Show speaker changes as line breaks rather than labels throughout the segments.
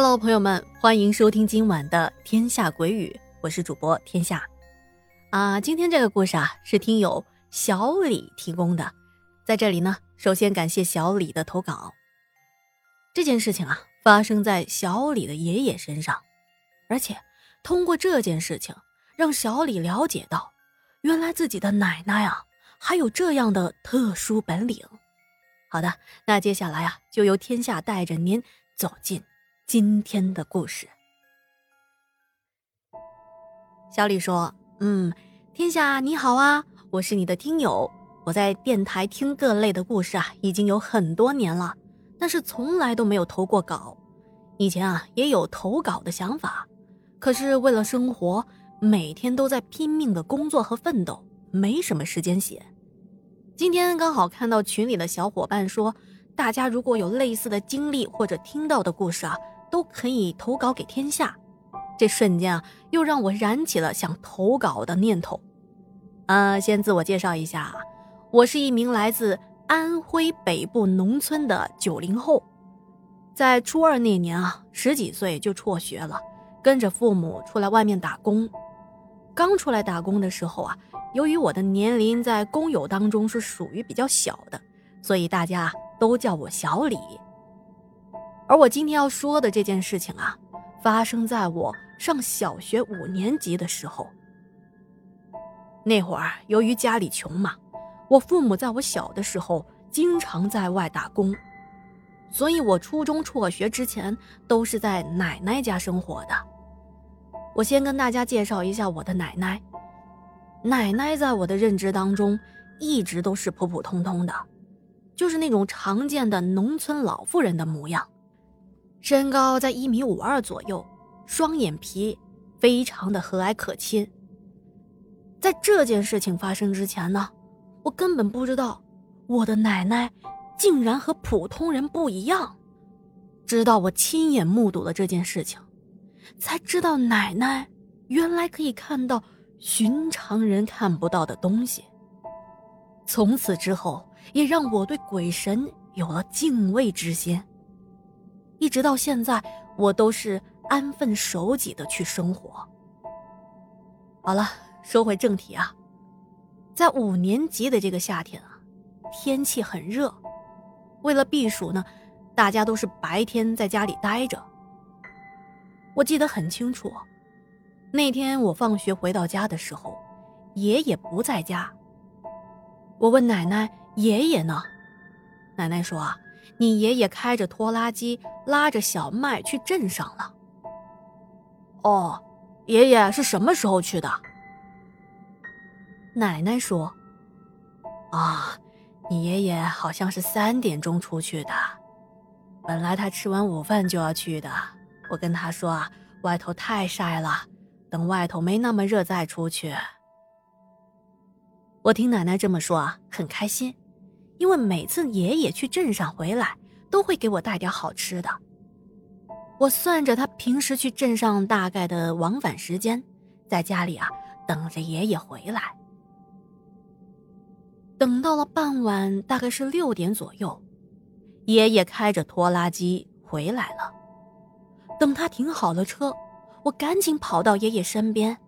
Hello，朋友们，欢迎收听今晚的《天下鬼语》，我是主播天下。啊，今天这个故事啊是听友小李提供的，在这里呢，首先感谢小李的投稿。这件事情啊发生在小李的爷爷身上，而且通过这件事情，让小李了解到，原来自己的奶奶啊还有这样的特殊本领。好的，那接下来啊就由天下带着您走进。今天的故事，小李说：“嗯，天下你好啊，我是你的听友，我在电台听各类的故事啊，已经有很多年了，但是从来都没有投过稿。以前啊也有投稿的想法，可是为了生活，每天都在拼命的工作和奋斗，没什么时间写。今天刚好看到群里的小伙伴说，大家如果有类似的经历或者听到的故事啊。”都可以投稿给天下，这瞬间啊，又让我燃起了想投稿的念头。呃，先自我介绍一下，我是一名来自安徽北部农村的九零后，在初二那年啊，十几岁就辍学了，跟着父母出来外面打工。刚出来打工的时候啊，由于我的年龄在工友当中是属于比较小的，所以大家都叫我小李。而我今天要说的这件事情啊，发生在我上小学五年级的时候。那会儿由于家里穷嘛，我父母在我小的时候经常在外打工，所以我初中辍学之前都是在奶奶家生活的。我先跟大家介绍一下我的奶奶。奶奶在我的认知当中一直都是普普通通的，就是那种常见的农村老妇人的模样。身高在一米五二左右，双眼皮，非常的和蔼可亲。在这件事情发生之前呢，我根本不知道我的奶奶竟然和普通人不一样。直到我亲眼目睹了这件事情，才知道奶奶原来可以看到寻常人看不到的东西。从此之后，也让我对鬼神有了敬畏之心。一直到现在，我都是安分守己的去生活。好了，说回正题啊，在五年级的这个夏天啊，天气很热，为了避暑呢，大家都是白天在家里待着。我记得很清楚，那天我放学回到家的时候，爷爷不在家。我问奶奶：“爷爷呢？”奶奶说：“啊。”你爷爷开着拖拉机拉着小麦去镇上了。哦，爷爷是什么时候去的？奶奶说：“啊，你爷爷好像是三点钟出去的。本来他吃完午饭就要去的，我跟他说啊，外头太晒了，等外头没那么热再出去。”我听奶奶这么说啊，很开心。因为每次爷爷去镇上回来，都会给我带点好吃的。我算着他平时去镇上大概的往返时间，在家里啊等着爷爷回来。等到了傍晚，大概是六点左右，爷爷开着拖拉机回来了。等他停好了车，我赶紧跑到爷爷身边。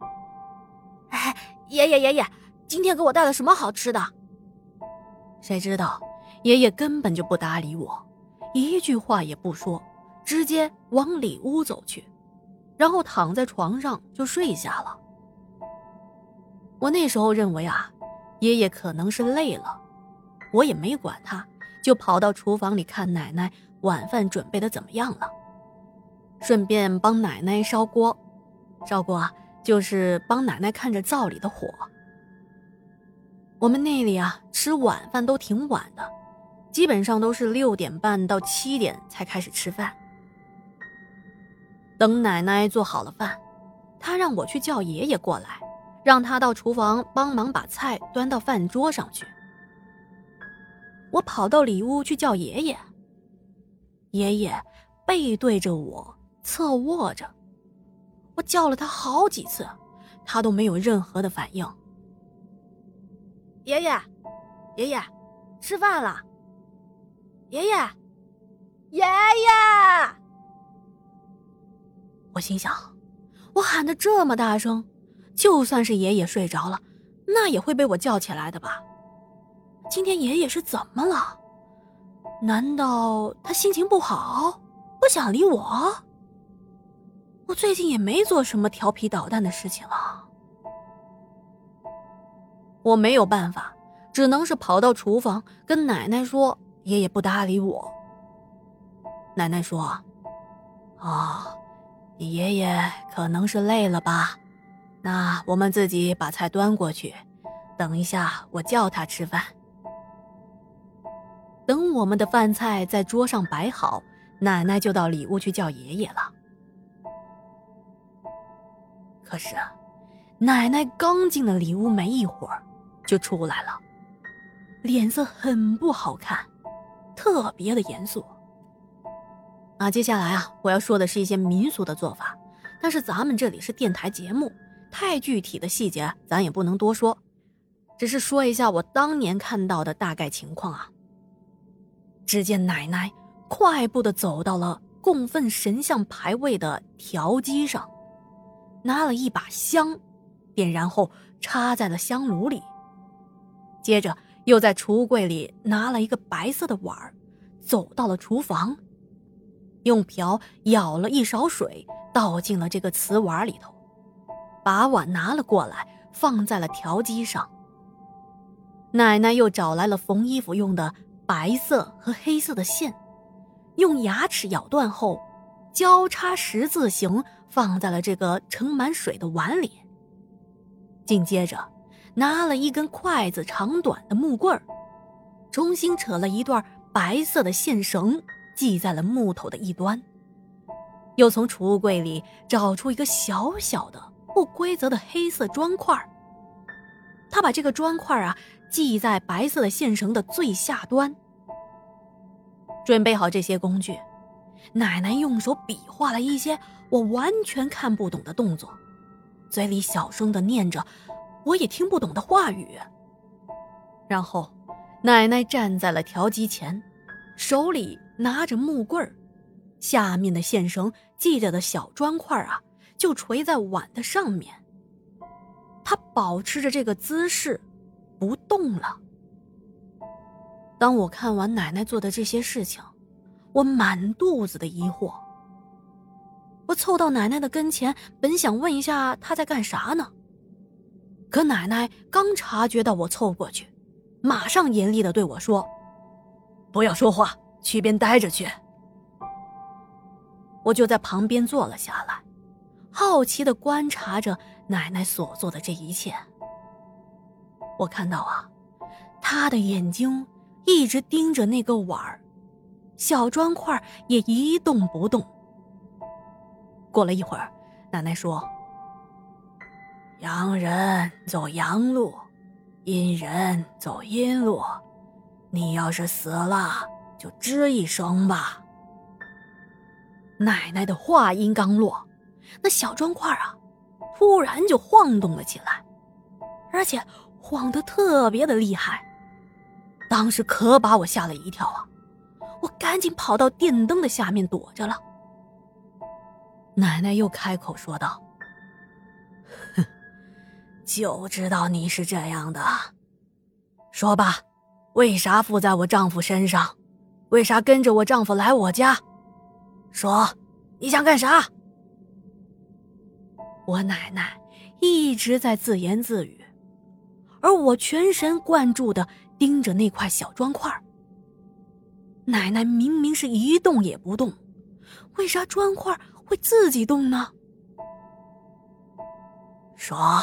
哎，爷爷爷爷，今天给我带了什么好吃的？谁知道，爷爷根本就不搭理我，一句话也不说，直接往里屋走去，然后躺在床上就睡下了。我那时候认为啊，爷爷可能是累了，我也没管他，就跑到厨房里看奶奶晚饭准备的怎么样了，顺便帮奶奶烧锅，烧锅啊，就是帮奶奶看着灶里的火。我们那里啊，吃晚饭都挺晚的，基本上都是六点半到七点才开始吃饭。等奶奶做好了饭，她让我去叫爷爷过来，让他到厨房帮忙把菜端到饭桌上去。我跑到里屋去叫爷爷，爷爷背对着我侧卧着，我叫了他好几次，他都没有任何的反应。爷爷，爷爷，吃饭了。爷爷，爷爷，我心想，我喊的这么大声，就算是爷爷睡着了，那也会被我叫起来的吧？今天爷爷是怎么了？难道他心情不好，不想理我？我最近也没做什么调皮捣蛋的事情啊。我没有办法，只能是跑到厨房跟奶奶说，爷爷不搭理我。奶奶说：“哦，你爷爷可能是累了吧？那我们自己把菜端过去，等一下我叫他吃饭。”等我们的饭菜在桌上摆好，奶奶就到里屋去叫爷爷了。可是，奶奶刚进了里屋没一会儿，就出来了，脸色很不好看，特别的严肃。啊，接下来啊，我要说的是一些民俗的做法，但是咱们这里是电台节目，太具体的细节咱也不能多说，只是说一下我当年看到的大概情况啊。只见奶奶快步的走到了供奉神像牌位的条基上，拿了一把香，点燃后插在了香炉里。接着又在橱柜里拿了一个白色的碗走到了厨房，用瓢舀了一勺水倒进了这个瓷碗里头，把碗拿了过来放在了条基上。奶奶又找来了缝衣服用的。白色和黑色的线，用牙齿咬断后，交叉十字形放在了这个盛满水的碗里。紧接着，拿了一根筷子长短的木棍儿，重新扯了一段白色的线绳，系在了木头的一端。又从储物柜里找出一个小小的不规则的黑色砖块他把这个砖块啊。系在白色的线绳的最下端。准备好这些工具，奶奶用手比划了一些我完全看不懂的动作，嘴里小声的念着我也听不懂的话语。然后，奶奶站在了调机前，手里拿着木棍儿，下面的线绳系着的小砖块啊，就垂在碗的上面。她保持着这个姿势。不动了。当我看完奶奶做的这些事情，我满肚子的疑惑。我凑到奶奶的跟前，本想问一下她在干啥呢。可奶奶刚察觉到我凑过去，马上严厉的对我说：“不要说话，去边待着去。”我就在旁边坐了下来，好奇的观察着奶奶所做的这一切。我看到啊，他的眼睛一直盯着那个碗儿，小砖块也一动不动。过了一会儿，奶奶说：“阳人走阳路，阴人走阴路。你要是死了，就吱一声吧。”奶奶的话音刚落，那小砖块啊，突然就晃动了起来，而且。晃得特别的厉害，当时可把我吓了一跳啊！我赶紧跑到电灯的下面躲着了。奶奶又开口说道：“，就知道你是这样的。说吧，为啥附在我丈夫身上？为啥跟着我丈夫来我家？说，你想干啥？”我奶奶一直在自言自语。而我全神贯注的盯着那块小砖块奶奶明明是一动也不动，为啥砖块会自己动呢？说，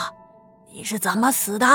你是怎么死的？